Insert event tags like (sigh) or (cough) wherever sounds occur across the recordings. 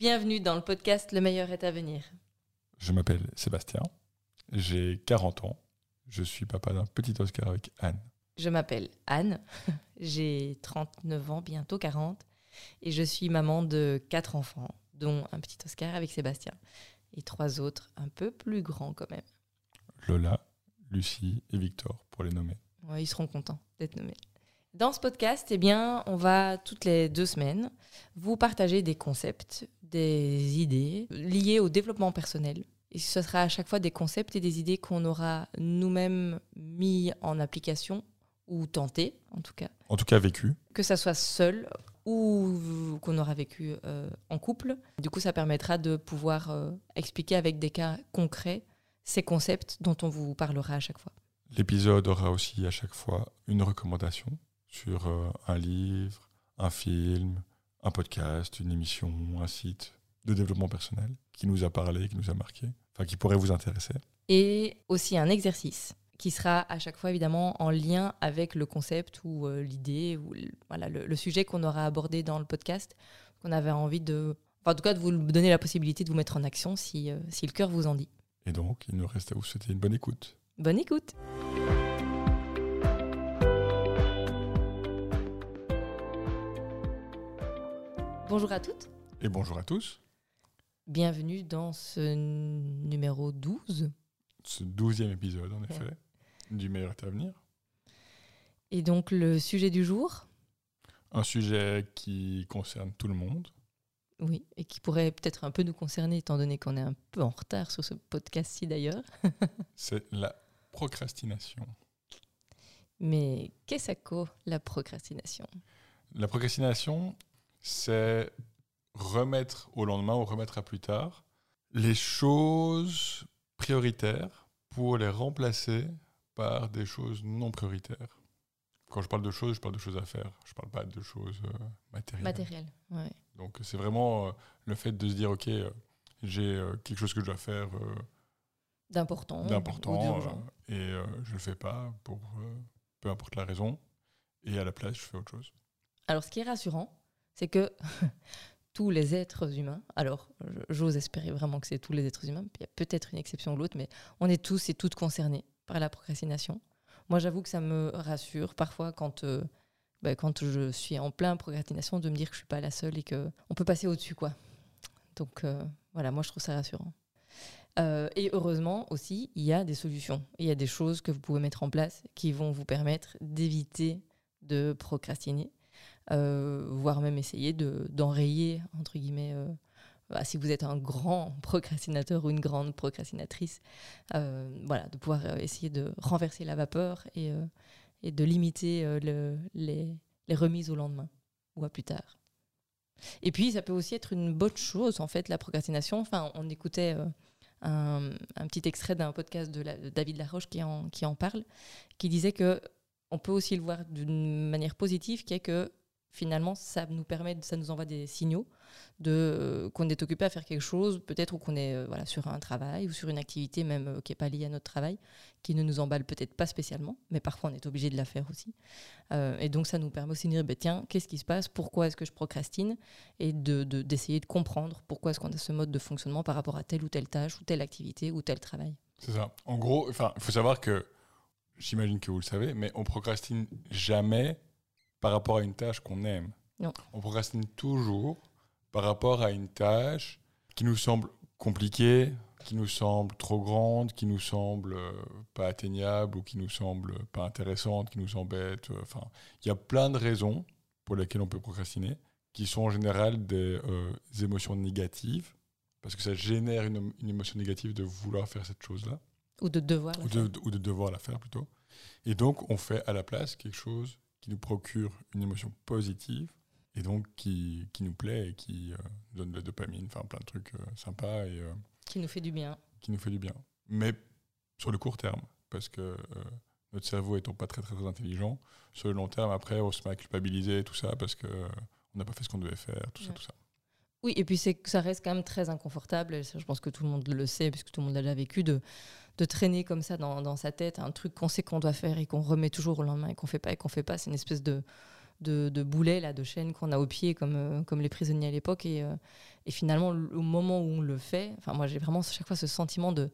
Bienvenue dans le podcast Le meilleur est à venir. Je m'appelle Sébastien, j'ai 40 ans, je suis papa d'un petit Oscar avec Anne. Je m'appelle Anne, (laughs) j'ai 39 ans, bientôt 40, et je suis maman de quatre enfants, dont un petit Oscar avec Sébastien, et trois autres un peu plus grands quand même. Lola, Lucie et Victor, pour les nommer. Ouais, ils seront contents d'être nommés. Dans ce podcast, eh bien, on va toutes les deux semaines vous partager des concepts, des idées liées au développement personnel. Et ce sera à chaque fois des concepts et des idées qu'on aura nous-mêmes mis en application ou tenté, en tout cas. En tout cas, vécu. Que ça soit seul ou qu'on aura vécu euh, en couple. Du coup, ça permettra de pouvoir euh, expliquer avec des cas concrets ces concepts dont on vous parlera à chaque fois. L'épisode aura aussi à chaque fois une recommandation sur euh, un livre, un film, un podcast, une émission, un site de développement personnel qui nous a parlé, qui nous a marqué, enfin qui pourrait vous intéresser. Et aussi un exercice qui sera à chaque fois évidemment en lien avec le concept ou euh, l'idée ou le, voilà, le, sujet qu'on aura abordé dans le podcast, qu'on avait envie de... Enfin, en tout cas, de vous donner la possibilité de vous mettre en action si, euh, si le cœur vous en dit. Et donc, il nous reste à vous souhaiter une bonne écoute. Bonne écoute Bonjour à toutes. Et bonjour à tous. Bienvenue dans ce numéro 12. Ce douzième épisode, en effet, du meilleur est à venir. Et donc, le sujet du jour? Un sujet qui concerne tout le monde. Oui, et qui pourrait peut-être un peu nous concerner, étant donné qu'on est un peu en retard sur ce podcast-ci d'ailleurs. (laughs) C'est la procrastination. Mais qu'est-ce que la procrastination? La procrastination, c'est remettre au lendemain ou remettre à plus tard les choses prioritaires pour les remplacer par des choses non prioritaires. Quand je parle de choses, je parle de choses à faire. Je ne parle pas de choses euh, matérielles. Matérielles, ouais. Donc c'est vraiment euh, le fait de se dire, OK, euh, j'ai quelque chose que je dois faire d'important, d'important et je ne le fais pas pour peu importe la raison. Et à la place, je fais autre chose. Alors ce qui est rassurant, c'est que (laughs) tous les êtres humains, alors j'ose espérer vraiment que c'est tous les êtres humains, il y a peut-être une exception ou l'autre, mais on est tous et toutes concernés par la procrastination. Moi, j'avoue que ça me rassure parfois quand, euh, bah, quand je suis en plein procrastination de me dire que je suis pas la seule et qu'on peut passer au-dessus. quoi. Donc euh, voilà, moi je trouve ça rassurant. Euh, et heureusement aussi, il y a des solutions. Il y a des choses que vous pouvez mettre en place qui vont vous permettre d'éviter de procrastiner. Euh, voire même essayer d'enrayer, entre guillemets, euh, bah, si vous êtes un grand (laughs) procrastinateur ou une grande procrastinatrice, euh, voilà, de pouvoir essayer de renverser la vapeur et, de limiter le, les, remises au lendemain ou à plus tard. Et puis, ça peut aussi être une bonne chose, en fait, la procrastination. Enfin, on écoutait un, petit extrait d'un podcast de, de, David Laroche qui en, qui en parle, qui disait que on peut aussi le voir d'une manière positive, qui est que finalement, ça nous permet, ça nous envoie des signaux de euh, qu'on est occupé à faire quelque chose, peut-être ou qu'on est euh, voilà sur un travail ou sur une activité même euh, qui n'est pas liée à notre travail, qui ne nous emballe peut-être pas spécialement, mais parfois on est obligé de la faire aussi. et donc ça nous permet aussi de dire, ben, tiens, qu'est-ce qui se passe, pourquoi est-ce que je procrastine, et de d'essayer de, comprendre pourquoi est-ce qu'on a ce mode de fonctionnement par rapport à telle ou telle tâche ou telle activité ou tel travail. C'est ça. En gros, il faut savoir que j'imagine que vous le savez, mais on procrastine jamais par rapport à une tâche qu'on aime. Non. On procrastine toujours par rapport à une tâche qui nous semble compliquée, qui nous semble trop grande, qui nous semble euh, pas atteignable ou qui nous semble pas intéressante, qui nous embête. Euh, enfin, il y a plein de raisons pour lesquelles on peut procrastiner, qui sont en général des, euh, émotions négatives, parce que ça génère une, émotion négative de vouloir faire cette chose-là. Ou de devoir la ou faire. Ou de devoir la faire plutôt. Et donc, on fait à la place quelque chose qui nous procure une émotion positive et donc qui, qui nous plaît et qui euh, donne de la dopamine, enfin plein de trucs euh, sympas et euh, qui nous fait du bien. Qui nous fait du bien, mais sur le court terme, parce que notre cerveau étant pas très, très très intelligent, sur le long terme après on se met à culpabiliser tout ça parce que on n'a pas fait ce qu'on devait faire, tout ça, tout ça. Oui, et puis c'est ça reste quand même très inconfortable. je pense que tout le monde le sait, puisque tout le monde l'a déjà vécu, de, traîner comme ça dans, dans, sa tête un truc qu'on sait qu'on doit faire et qu'on remet toujours au lendemain et qu'on fait pas et qu'on fait pas. C'est une espèce de, de, boulets, là, de chaînes qu'on a au pied, comme, euh, comme les prisonniers à l'époque. Et, euh, et finalement, au moment où on le fait, moi, j'ai vraiment chaque fois ce sentiment de.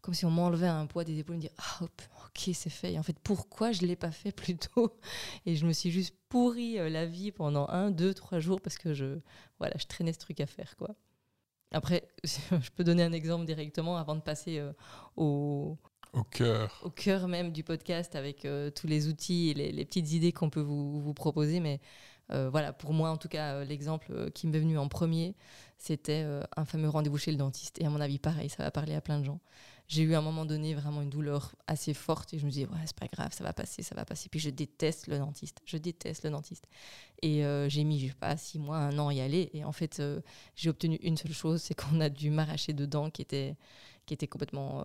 Comme si on m'enlevait un poids des épaules, me dire Ah, hop, ok, c'est fait. Et en fait, pourquoi je ne l'ai pas fait plus tôt? (laughs) Et je me suis juste pourri euh, la vie pendant un, deux, trois jours parce que je, voilà, je traînais ce truc à faire, quoi. Après, (laughs) je peux donner un exemple directement avant de passer au, Au cœur. même du podcast avec euh, tous les outils et les, petites idées qu'on peut vous, proposer. Mais euh, voilà, pour moi, en tout cas, euh, l'exemple qui m'est venu en premier, c'était euh, un fameux rendez-vous chez le dentiste. Et à mon avis, pareil, ça va parler à plein de gens. J'ai eu à un moment donné vraiment une douleur assez forte et je me disais, ouais, c'est pas grave, ça va passer, ça va passer. Puis je déteste le dentiste, je déteste le dentiste. Et euh, j'ai mis, je sais pas, six mois, un an à y aller. Et en fait, euh, j'ai obtenu une seule chose, c'est qu'on a dû m'arracher deux dents qui étaient, qui étaient complètement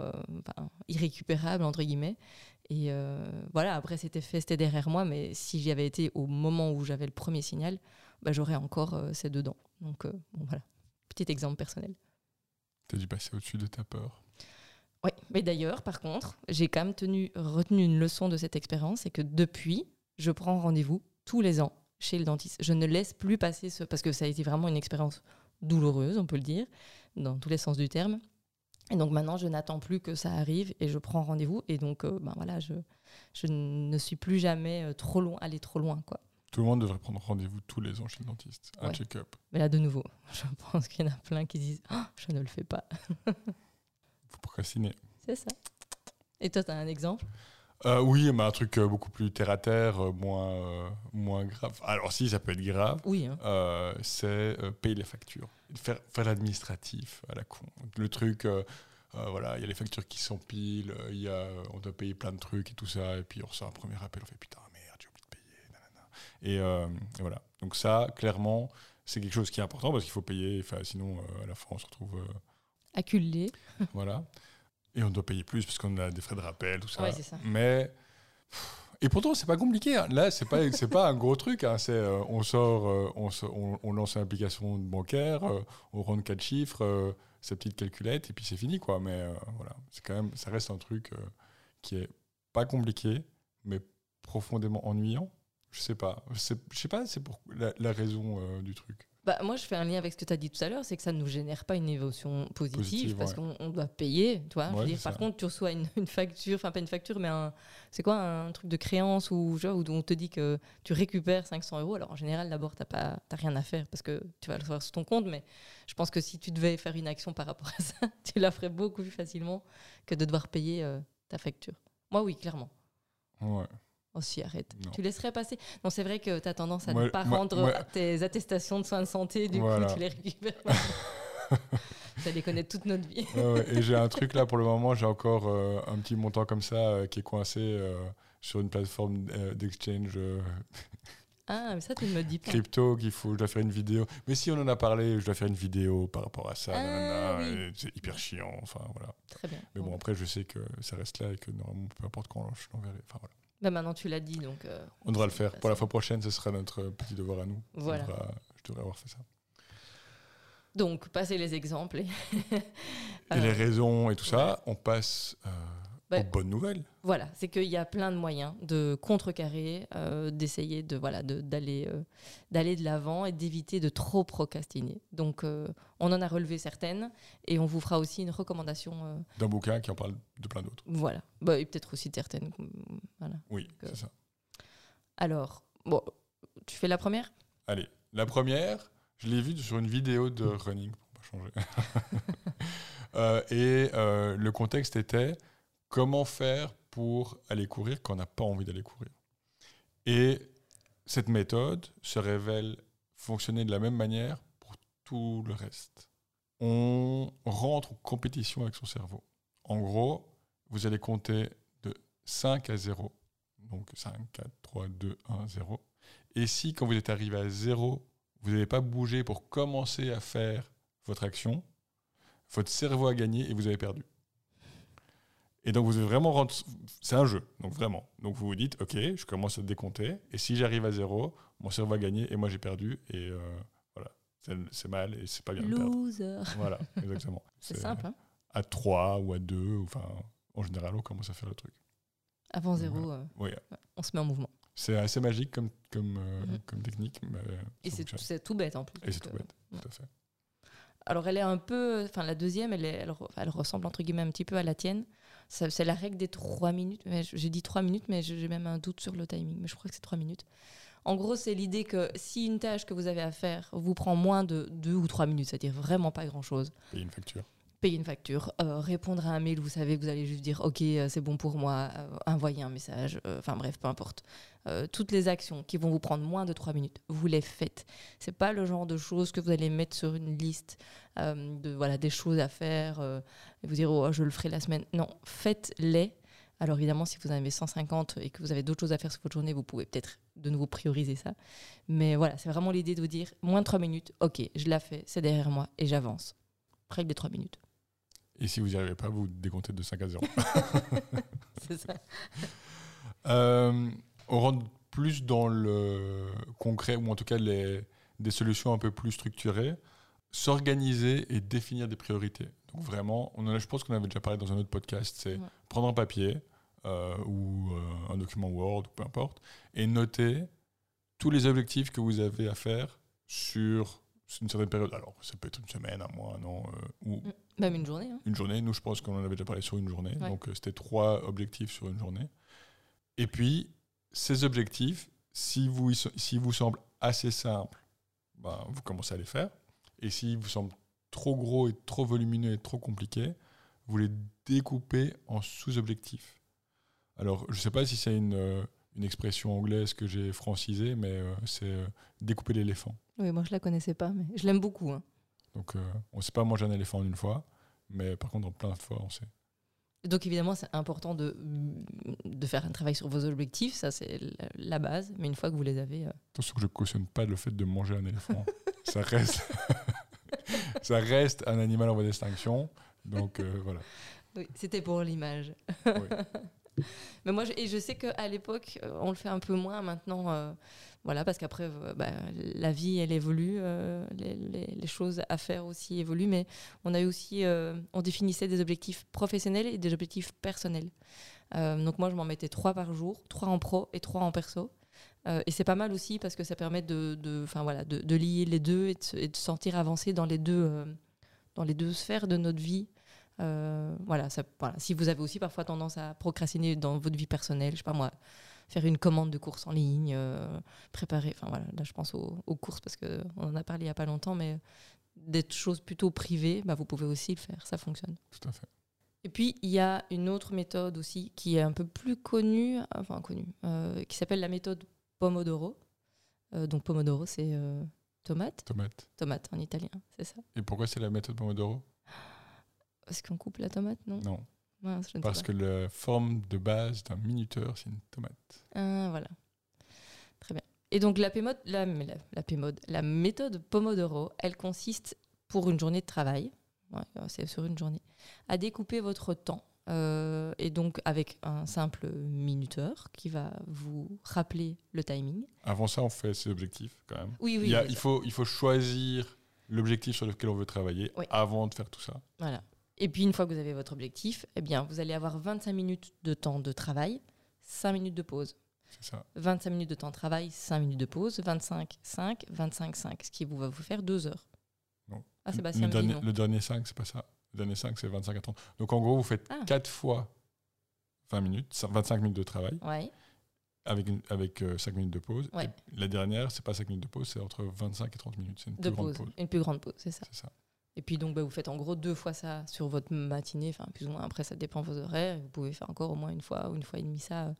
irrécupérables, entre guillemets. Et voilà, après, c'était fait, c'était derrière moi. Mais si j'y avais été au moment où j'avais le premier signal, bah, j'aurais encore ces deux dents. Donc, voilà. Petit exemple personnel. T'as dû passer au-dessus de ta peur. Oui, mais d'ailleurs, par contre, j'ai quand même tenu, retenu une leçon de cette expérience, c'est que depuis, je prends rendez-vous tous les ans chez le dentiste. Je ne laisse plus passer ce... Parce que ça a été vraiment une expérience douloureuse, on peut le dire, dans tous les sens du terme. Et donc maintenant, je n'attends plus que ça arrive et je prends rendez-vous. Et donc, euh, ben voilà, je, je ne suis plus jamais euh, trop loin, aller trop loin, quoi. Tout le monde devrait prendre rendez-vous tous les ans chez le dentiste. Un Ouais. check-up. Mais là, de nouveau, (laughs) je pense qu'il y en a plein qui disent Ah, Je ne le fais pas. Faut procrastiner. C'est ça. Et toi, tu as un exemple? Euh, oui, mais un truc euh, beaucoup plus terre à terre, euh, moins, euh, moins grave. Alors si, ça peut être grave. Oui. hein. euh, c'est payer les factures. Faire, faire l'administratif à la con. Le truc, euh, voilà, il y a les factures qui s'empilent, il y a, on doit payer plein de trucs et tout ça, et puis on reçoit un premier appel, on fait putain, merde, j'ai oublié de payer. nanana. Et, euh, et voilà. Donc ça, clairement, c'est quelque chose qui est important parce qu'il faut payer, sinon euh, à la fin on se retrouve... euh, Acculé. (laughs) voilà. Et on doit payer plus parce qu'on a des frais de rappel, tout ça. Ouais, ça. Mais. Et pourtant, c'est pas compliqué. hein. Là, c'est pas, c'est pas un gros truc. hein. C'est, euh, on sort, euh, on, so- on, on lance une application bancaire, euh, on rentre quatre chiffres, sa petite calculette, et puis c'est fini, quoi. Mais voilà, c'est quand même, ça reste un truc qui est pas compliqué, mais profondément ennuyant. Je sais pas. Je sais pas, c'est pour la, la raison euh, du truc. Bah, moi, je fais un lien avec ce que tu as dit tout à l'heure, c'est que ça ne nous génère pas une émotion positive, Positive, parce ouais. qu'on on doit payer. Tu vois, je veux Ouais, dire, c'est par ça. contre, tu reçois une, une facture, enfin pas une facture, mais un, c'est quoi un truc de créance où, genre, où on te dit que tu récupères 500 euros. Alors en général, d'abord, tu n'as rien à faire parce que tu vas le faire sur ton compte, mais je pense que si tu devais faire une action par rapport à (laughs) ça, tu la ferais beaucoup plus facilement que de devoir payer euh, ta facture. Moi, oui, clairement. Ouais. Arrête. Non. Tu laisserais passer. Non, c'est vrai que tu as tendance à Moi- ne pas moi- rendre moi- tes attestations de soins de santé, du Voilà. coup, tu les récupères. (laughs) ça les connaît toute notre vie. Ouais, ouais. Et j'ai un truc là pour le moment, j'ai encore euh, un petit montant comme ça euh, qui est coincé euh, sur une plateforme d'exchange Ah, mais ça, tu ne me dis pas. crypto qu'il faut, je dois faire une vidéo. Mais si on en a parlé, je dois faire une vidéo par rapport à ça. Ah, oui. C'est hyper chiant, enfin voilà. Très bien. Mais bon, Bon. après, je sais que ça reste là et que normalement, peu importe quand je l'enverrai. Enfin voilà. Bah, maintenant, tu l'as dit, donc. euh, On devra le faire. Pour la fois prochaine, ce sera notre petit devoir à nous. Voilà. devra- je devrais avoir fait ça. Donc, passer les exemples. Et, Et les (laughs) Euh, raisons et tout ça, on passe euh, Bah, aux bonnes nouvelles. Voilà, c'est qu'il y a plein de moyens de contrecarrer, euh, d'essayer de voilà de- d'aller euh, d'aller de l'avant et d'éviter de trop procrastiner. Donc, euh, on en a relevé certaines et on vous fera aussi une recommandation. euh, D'un bouquin qui en parle de plein d'autres. voilà, Bah, et peut-être aussi de certaines. Voilà. Oui, Euh, c'est ça. Alors, bon, tu fais la première? Allez, la première, je l'ai vue sur une vidéo de running, pour pas changer. (laughs) Euh, et euh, le contexte était comment faire pour aller courir quand on n'a pas envie d'aller courir. Et cette méthode se révèle fonctionner de la même manière pour tout le reste. On rentre en compétition avec son cerveau. En gros, vous allez compter de 5 à 0. Donc 5, 4, 3, 2, 1, 0. Et si, quand vous êtes arrivé à 0, vous n'avez pas bougé pour commencer à faire votre action, votre cerveau a gagné et vous avez perdu. Et donc, vous devez vraiment rendre. C'est un jeu, donc vraiment. Donc, vous vous dites, OK, je commence à décompter. Et si j'arrive à 0, mon cerveau a gagné et moi j'ai perdu. Et euh, voilà. C'est- mal et c'est pas bien de perdre. Loser. Voilà, (laughs) exactement. C'est simple, hein À 3 ou à 2, enfin, en général, on commence à faire le truc. Avant zéro, Voilà. euh, Oui, on se met en mouvement. C'est assez magique comme, comme, euh, Mhm. comme technique. Mais Et c'est tout bête en plus. Et c'est tout bête, tout à fait. Alors elle est un peu, enfin la deuxième, elle, est, elle, re- elle ressemble entre guillemets un petit peu à la tienne. C'est la règle des trois minutes. J'ai dit trois minutes, mais j'ai même un doute sur le timing. Mais je crois que c'est trois minutes. En gros, c'est l'idée que si une tâche que vous avez à faire vous prend moins de deux ou trois minutes, c'est-à-dire vraiment pas grand-chose, Payer une facture. payer une facture, euh, répondre à un mail, vous savez que vous allez juste dire ok, euh, c'est bon pour moi, euh, envoyer un message, euh, enfin bref, peu importe. Euh, toutes les actions qui vont vous prendre moins de trois minutes, vous les faites. C'est pas le genre de choses que vous allez mettre sur une liste euh, de voilà des choses à faire euh, et vous dire oh je le ferai la semaine. Non, faites-les. Alors évidemment, si vous en avez 150 et que vous avez d'autres choses à faire sur votre journée, vous pouvez peut-être de nouveau prioriser ça. Mais voilà, c'est vraiment l'idée de vous dire moins de trois minutes, ok, je la fais, c'est derrière moi et j'avance. Règle des trois minutes. Et si vous n'y arrivez pas, vous décomptez de 5 à 0. (laughs) C'est ça. Euh, on rentre plus dans le concret, ou en tout cas les, des solutions un peu plus structurées. S'organiser et définir des priorités. Donc vraiment, on en a, je pense qu'on avait déjà parlé dans un autre podcast, c'est Ouais. prendre un papier euh, ou euh, un document Word, ou peu importe, et noter tous les objectifs que vous avez à faire sur une certaine période. Alors, ça peut être une semaine, un mois, un an, euh, ou Même une journée. hein. une journée. Nous, je pense qu'on en avait déjà parlé sur une journée. Ouais. Donc, c'était trois objectifs sur une journée. Et puis, ces objectifs, si vous, si vous semblent assez simples, ben, vous commencez à les faire. Et s'ils vous semblent trop gros et trop volumineux et trop compliqués, vous les découpez en sous-objectifs. Alors, je ne sais pas si c'est une, euh, une expression anglaise que j'ai francisée, mais euh, c'est euh, découper l'éléphant. Oui, moi je la connaissais pas, mais je l'aime beaucoup. hein. Donc, euh, on ne sait pas manger un éléphant en une fois, mais par contre, en plein de fois, on sait. Donc évidemment, c'est important de, de faire un travail sur vos objectifs, ça c'est la- base, mais une fois que vous les avez... euh, Attention que je cautionne pas le fait de manger un éléphant. (laughs) ça reste, (laughs) ça reste un animal en voie d'extinction. Donc euh, voilà. Oui, c'était pour l'image. Oui. Mais moi, je, et je sais qu'à l'époque, euh, on le fait un peu moins maintenant. euh, voilà, parce qu'après, euh, bah, la vie, elle évolue, les, choses à faire aussi évoluent, mais on a aussi, on définissait des objectifs professionnels et des objectifs personnels. Donc moi, je m'en mettais trois par jour, trois en pro et trois en perso. Et c'est pas mal aussi parce que ça permet de, de, voilà, de, lier les deux et de, et de sentir avancer dans les deux, dans les deux sphères de notre vie. Euh, voilà, ça, voilà. Si vous avez aussi parfois tendance à procrastiner dans votre vie personnelle, je sais pas moi, faire une commande de course en ligne, euh, préparer, enfin voilà, là je pense aux, aux courses parce qu'on en a parlé il y a pas longtemps, mais des choses plutôt privées, bah, vous pouvez aussi le faire, ça fonctionne. Tout à fait. Et puis, il y a une autre méthode aussi qui est un peu plus connue, enfin connue, euh, qui s'appelle la méthode Pomodoro. Donc Pomodoro, c'est tomate, Tomate. tomate en italien, c'est ça Et pourquoi c'est la méthode Pomodoro? Parce qu'on coupe la tomate, non? Non. Mince, je ne sais Parce pas. que la forme de base d'un minuteur, c'est une tomate. Ah, voilà. Très bien. Et donc la, pémode, la, la, la pémode- la méthode Pomodoro, elle consiste pour une journée de travail, ouais, c'est sur une journée, à découper votre temps. euh, et donc avec un simple minuteur qui va vous rappeler le timing. Avant ça, on fait ses objectifs quand même. Oui, oui. il, y a- oui, il ça. faut, il faut choisir l'objectif sur lequel on veut travailler Oui. avant de faire tout ça. Voilà. Et puis une fois que vous avez votre objectif, eh bien, vous allez avoir 25 minutes de temps de travail, 5 minutes de pause. Ça. 25 minutes de temps de travail, 5 minutes de pause, 25, 5, 25, 5, ce qui vous va vous faire 2 heures. Ah, le, Sébastien dit dernier, non. le dernier 5, c'est pas ça. Le dernier 5, c'est 25 à 30. Donc en gros, vous faites Ah. 4 fois 20 minutes, 25 minutes de travail, Ouais, avec, une- avec 5 minutes de pause. Ouais. Et la dernière, c'est pas 5 minutes de pause, c'est entre 25 et 30 minutes. C'est une de plus grande pause. pause. Une plus grande pause, c'est ça. C'est ça. Et puis donc, bah, vous faites en gros deux fois ça sur votre matinée, enfin plus ou moins. Après, ça dépend de vos horaires. et Vous pouvez faire encore au moins une fois ou une fois et demie ça. euh.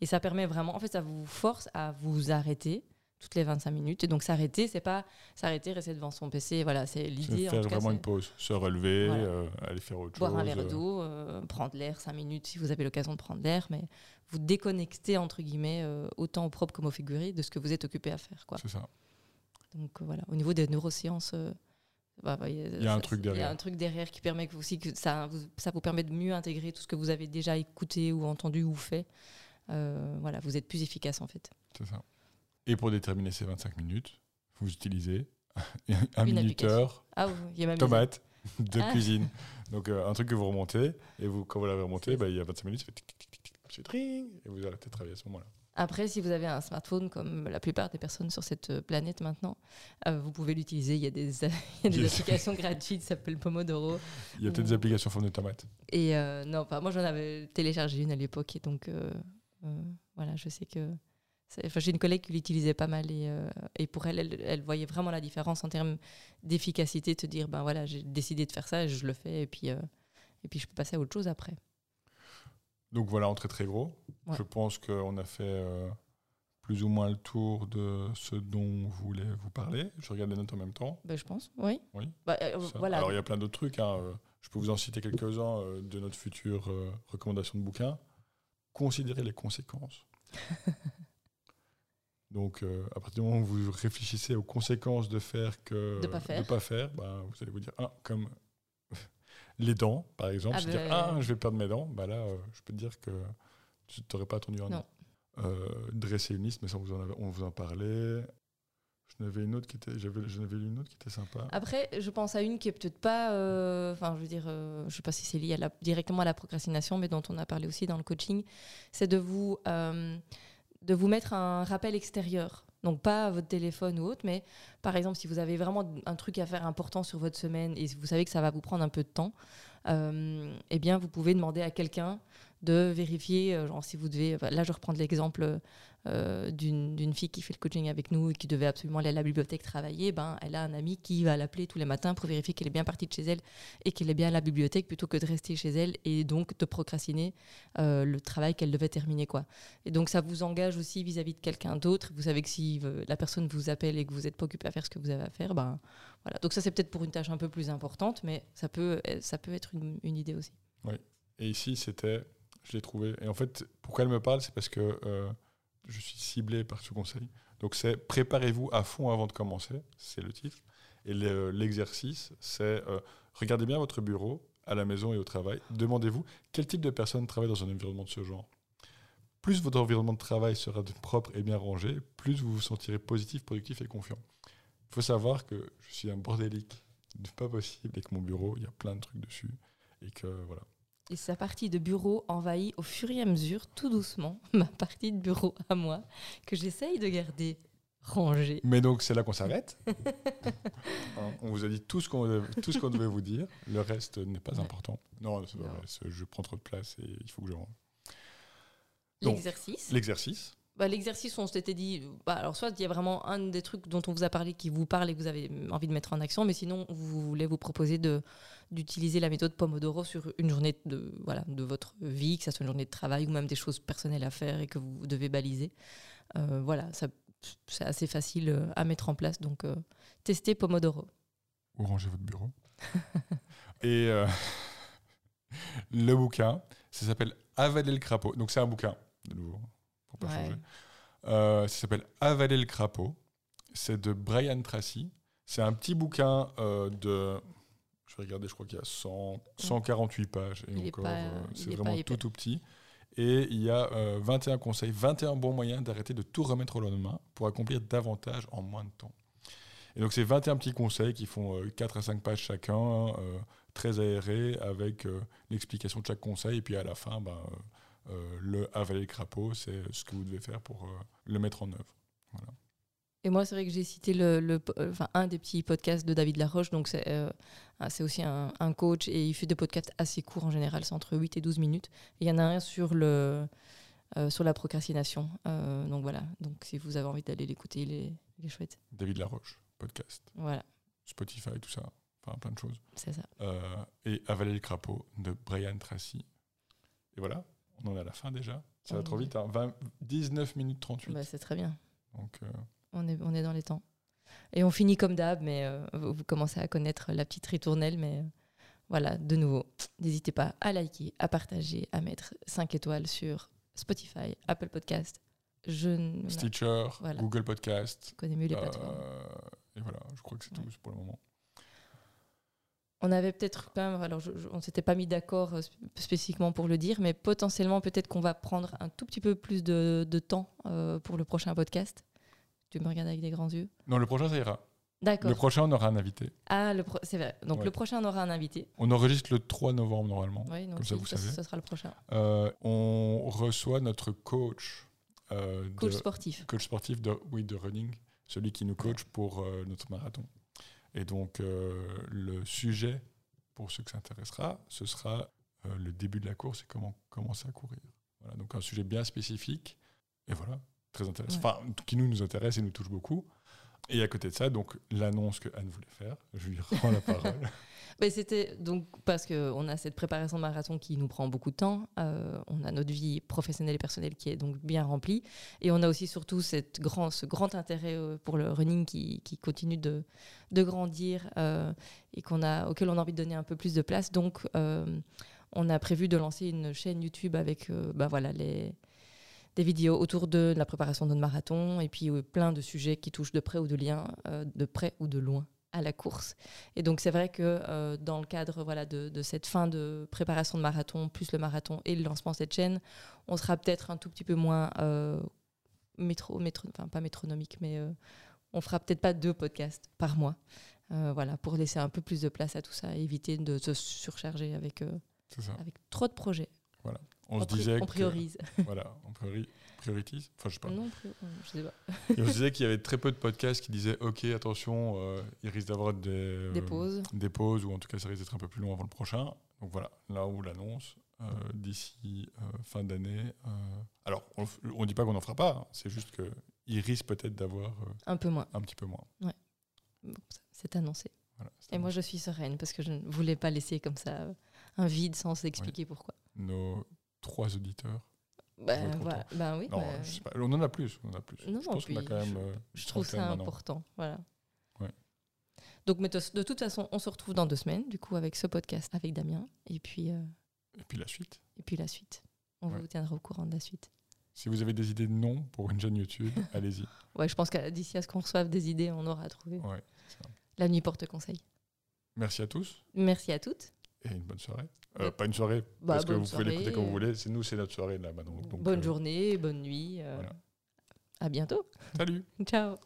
Et ça permet vraiment, en fait, ça vous force à vous arrêter toutes les 25 minutes. Et donc s'arrêter, c'est pas s'arrêter, rester devant son PC. Voilà, c'est l'idée. en faire tout cas, vraiment une pause. Se relever, Voilà. euh, aller faire autre boire chose. un verre euh, d'eau, euh, prendre l'air 5 minutes si vous avez l'occasion de prendre l'air, mais vous déconnectez entre guillemets euh, autant au propre comme au figuré de ce que vous êtes occupé à faire. C'est ça. Donc voilà, au niveau des neurosciences, euh, bah, bah, Il y a un truc Il y a derrière. un truc derrière qui permet que vous aussi que ça vous, ça vous permet de mieux intégrer tout ce que vous avez déjà écouté ou entendu ou fait. Euh, voilà, vous êtes plus efficace en fait. C'est ça. Et pour déterminer ces 25 minutes, vous utilisez (laughs) un Une minuteur Ah oui, tomate de Ah. cuisine. (laughs) Donc euh, un truc que vous remontez, et vous, quand vous l'avez remonté, bah, il y a 25 minutes, ça fait tic, tic, tic, tic, et vous arrêtez de travailler à ce moment-là. Après, si vous avez un smartphone, comme la plupart des personnes sur cette euh, planète maintenant, euh, vous pouvez l'utiliser. Il y a des, (laughs) il y a des Yes. applications gratuites qui s'appellent Pomodoro. Il y a peut-être des applications forme de tomates. Et euh, non, moi, j'en avais téléchargé une à l'époque. Et donc, euh, euh, voilà, je sais que. Enfin, j'ai une collègue qui l'utilisait pas mal. Et, euh, et pour elle, elle, elle voyait vraiment la différence en termes d'efficacité. De se dire, ben voilà, j'ai décidé de faire ça et je le fais. Et puis, euh, et puis je peux passer à autre chose après. Donc voilà, en très très gros. Ouais. Je pense qu'on a fait euh, plus ou moins le tour de ce dont vous voulez vous parler. Je regarde les notes en même temps. Ben, je pense, oui. Oui. Bah, euh, voilà. Alors il y a plein d'autres trucs. hein, euh, Je peux vous en citer quelques-uns euh, de notre future recommandation de bouquin. Considérez les conséquences. (laughs) Donc, euh, à partir du moment où vous réfléchissez aux conséquences de faire que De pas faire. pas faire, ben, vous allez vous dire, ah, comme les dents, par exemple, Ah se dire, ah, je vais perdre mes dents, bah là, euh, je peux te dire que tu t'aurais pas attendu un an. Euh, dresser une liste, mais ça, on vous en, avait- on vous en parlait. Je n'avais une autre qui était, j'avais, j'en avais une autre qui était sympa. Après, je pense à une qui est peut-être pas, euh, enfin, je veux dire, euh, je sais pas si c'est lié à la- directement à la procrastination, mais dont on a parlé aussi dans le coaching, c'est de vous, euh, de vous mettre un rappel extérieur. Donc pas votre téléphone ou autre, mais par exemple, si vous avez vraiment un truc à faire important sur votre semaine et vous savez que ça va vous prendre un peu de temps, euh, eh bien, vous pouvez demander à quelqu'un de vérifier, euh, genre si vous devez, là je reprends l'exemple euh, d'une fille qui fait le coaching avec nous et qui devait absolument aller à la bibliothèque travailler, ben, elle a un ami qui va l'appeler tous les matins pour vérifier qu'elle est bien partie de chez elle et qu'elle est bien à la bibliothèque plutôt que de rester chez elle et donc de procrastiner euh, le travail qu'elle devait terminer. Quoi. Et donc ça vous engage aussi vis-à-vis de quelqu'un d'autre. Vous savez que si euh, la personne vous appelle et que vous n'êtes pas occupé à faire ce que vous avez à faire, ben, voilà. Donc ça c'est peut-être pour une tâche un peu plus importante, mais ça peut, ça peut être une, une idée aussi. Et ici, c'était, je l'ai trouvé. Et en fait, pourquoi elle me parle, c'est parce que euh, je suis ciblé par ce conseil. Donc, c'est préparez-vous à fond avant de commencer, c'est le titre. Et le- l'exercice, c'est euh, regardez bien votre bureau à la maison et au travail. Demandez-vous quel type de personne travaille dans un environnement de ce genre. Plus votre environnement de travail sera propre et bien rangé, plus vous vous sentirez positif, productif et confiant. Il faut savoir que je suis un bordélique pas possible et que mon bureau, il y a plein de trucs dessus. Et que voilà. Et sa partie de bureau envahit au fur et à mesure, tout doucement, (laughs) ma partie de bureau à moi, que j'essaye de garder rangée. Mais donc c'est là qu'on s'arrête. (laughs) Hein, on vous a dit tout ce qu'on ce qu'on devait vous dire. Le reste n'est pas Ouais. important. Non, c'est pas Non. vrai, c'est- je prends trop de place et il faut que je rentre. Donc, L'exercice. L'exercice. Bah, L'exercice, on s'était dit, bah, alors soit il y a vraiment un des trucs dont on vous a parlé qui vous parle et que vous avez envie de mettre en action, mais sinon vous voulez vous proposer d'utiliser la méthode Pomodoro sur une journée de votre vie, que ça soit une journée de travail ou même des choses personnelles à faire et que vous devez baliser. Euh, voilà, c'est assez facile euh, à mettre en place, donc euh, testez Pomodoro. Ou rangez votre bureau. (laughs) et (laughs) le bouquin, ça s'appelle Avaler le crapaud. Donc c'est un bouquin, de nouveau, pour pas Ouais. changer. Euh, ça s'appelle Avaler le crapaud. C'est de Brian Tracy. C'est un petit bouquin euh, de. Je vais regarder, je crois qu'il y a 100, 148 pages. Et Il encore, euh, c'est est vraiment tout, tout petit. Et il y a euh, 21 conseils, 21 bons moyens d'arrêter de tout remettre au lendemain pour accomplir davantage en moins de temps. Et donc, c'est 21 petits conseils qui font euh, 4 à 5 pages chacun, très aérés, avec l'explication de chaque conseil. Et puis à la fin, ben, le avaler le crapaud, c'est ce que vous devez faire pour euh, le mettre en œuvre. Voilà. Et moi, c'est vrai que j'ai cité le, le po- euh, enfin, un des petits podcasts de David Laroche. Donc, c'est euh, aussi un, un coach et il fait des podcasts assez courts en général, c'est entre 8 et 12 minutes. Et il y en a un sur, le, euh, sur la procrastination. Euh, donc, voilà. Donc, si vous avez envie d'aller l'écouter, il est, il est chouette. David Laroche, podcast, Voilà, Spotify, tout ça. Enfin, plein de choses. c'est ça. Euh, et Avaler le crapaud de Brian Tracy. Et voilà, on en est à la fin déjà. Ça va trop vite, hein. 20 19 minutes 38. Bah, c'est très bien. Donc, euh, On est, on est dans les temps. Et on finit comme d'hab, mais euh, vous, vous commencez à connaître la petite ritournelle. Mais euh, voilà, de nouveau, n'hésitez pas à liker, à partager, à mettre 5 étoiles sur Spotify, Apple Podcast. Je Stitcher, Voilà. Google Podcast. connais mieux les plateformes. et voilà, je crois que c'est Ouais. tout pour le moment. On avait peut-être quand même, alors je- je- on s'était pas mis d'accord euh, sp- spécifiquement pour le dire, mais potentiellement peut-être qu'on va prendre un tout petit peu plus de, de temps euh, pour le prochain podcast. Tu me regardes avec des grands yeux. Non, le prochain, ça ira. D'accord. Le prochain, on aura un invité. Ah, c'est vrai. Donc Ouais. le prochain, on aura un invité. On enregistre le 3 novembre normalement. Oui, donc Comme ça, vous ça, savez. ce sera le prochain. Euh, on reçoit notre coach euh, Coach de- sportif. coach sportif de, oui, de running, celui qui nous coach pour notre marathon. Et donc, euh, le sujet, pour ceux que ça intéressera, ce sera euh, le début de la course et comment commencer à courir. Voilà, donc un sujet bien spécifique. Et voilà, très intéressant. Ouais. Enfin, qui nous, nous intéresse et nous touche beaucoup. Et à côté de ça, donc l'annonce que Anne voulait faire, je lui rends la parole. (laughs) Mais c'était donc parce qu'on a cette préparation de marathon qui nous prend beaucoup de temps. euh, on a notre vie professionnelle et personnelle qui est donc bien remplie. Et on a aussi surtout cette grand, ce grand intérêt euh, pour le running qui, qui continue de, de grandir euh, et qu'on a, auquel on a envie de donner un peu plus de place. Donc, euh, on a prévu de lancer une chaîne YouTube avec euh, bah voilà, les, des vidéos autour de la préparation de notre marathon et puis euh, plein de sujets qui touchent de près ou de lien, euh, de près ou de loin à la course. Et donc c'est vrai que euh, dans le cadre voilà, de, de cette fin de préparation de marathon, plus le marathon et le lancement de cette chaîne, on sera peut-être un tout petit peu moins euh, métro, métro, enfin pas métronomique, mais euh, on fera peut-être pas deux podcasts par mois. Voilà, pour laisser un peu plus de place à tout ça, et éviter de se surcharger avec, avec trop de projets. On, se disait on que- priorise. (laughs) voilà, on. Enfin, je sais pas. non, je sais pas. Et on se disait qu'il y avait très peu de podcasts qui disaient Ok, attention, euh, il risque d'avoir des, euh, Des pauses. des pauses, ou en tout cas, ça risque d'être un peu plus long avant le prochain. Donc voilà, là où l'annonce, euh, d'ici euh, fin d'année. alors, on ne dit pas qu'on n'en fera pas, hein, c'est juste qu'il risque peut-être d'avoir Un peu moins. un petit peu moins. Ça, C'est annoncé. Voilà, Et moi, je suis sereine parce que je ne voulais pas laisser comme ça un vide sans s'expliquer pourquoi. Nos trois auditeurs. Ben, trop voilà. Ben oui. Non, je sais pas, on en a plus. On en a plus. Non, je non, pense qu'on a puis quand même. euh, je une trouve ça maintenant. important. Voilà. Ouais. Donc, mais de, de toute façon, on se retrouve dans deux semaines, du coup, avec ce podcast avec Damien. Et puis, euh, Et puis la suite. et puis la suite. On Ouais. vous tiendra au courant de la suite. Si vous avez des idées de noms pour une chaîne YouTube, (laughs) allez-y. Ouais, je pense que d'ici à ce qu'on reçoive des idées, on aura trouvé. Ouais. La nuit porte conseil. Merci à tous Merci à toutes. et une bonne soirée. Euh, pas une soirée, Bah, parce que vous pouvez l'écouter quand vous voulez. C'est nous, c'est notre soirée là. Donc, bonne euh, journée, bonne nuit. euh, voilà. À bientôt. Salut (laughs) Ciao.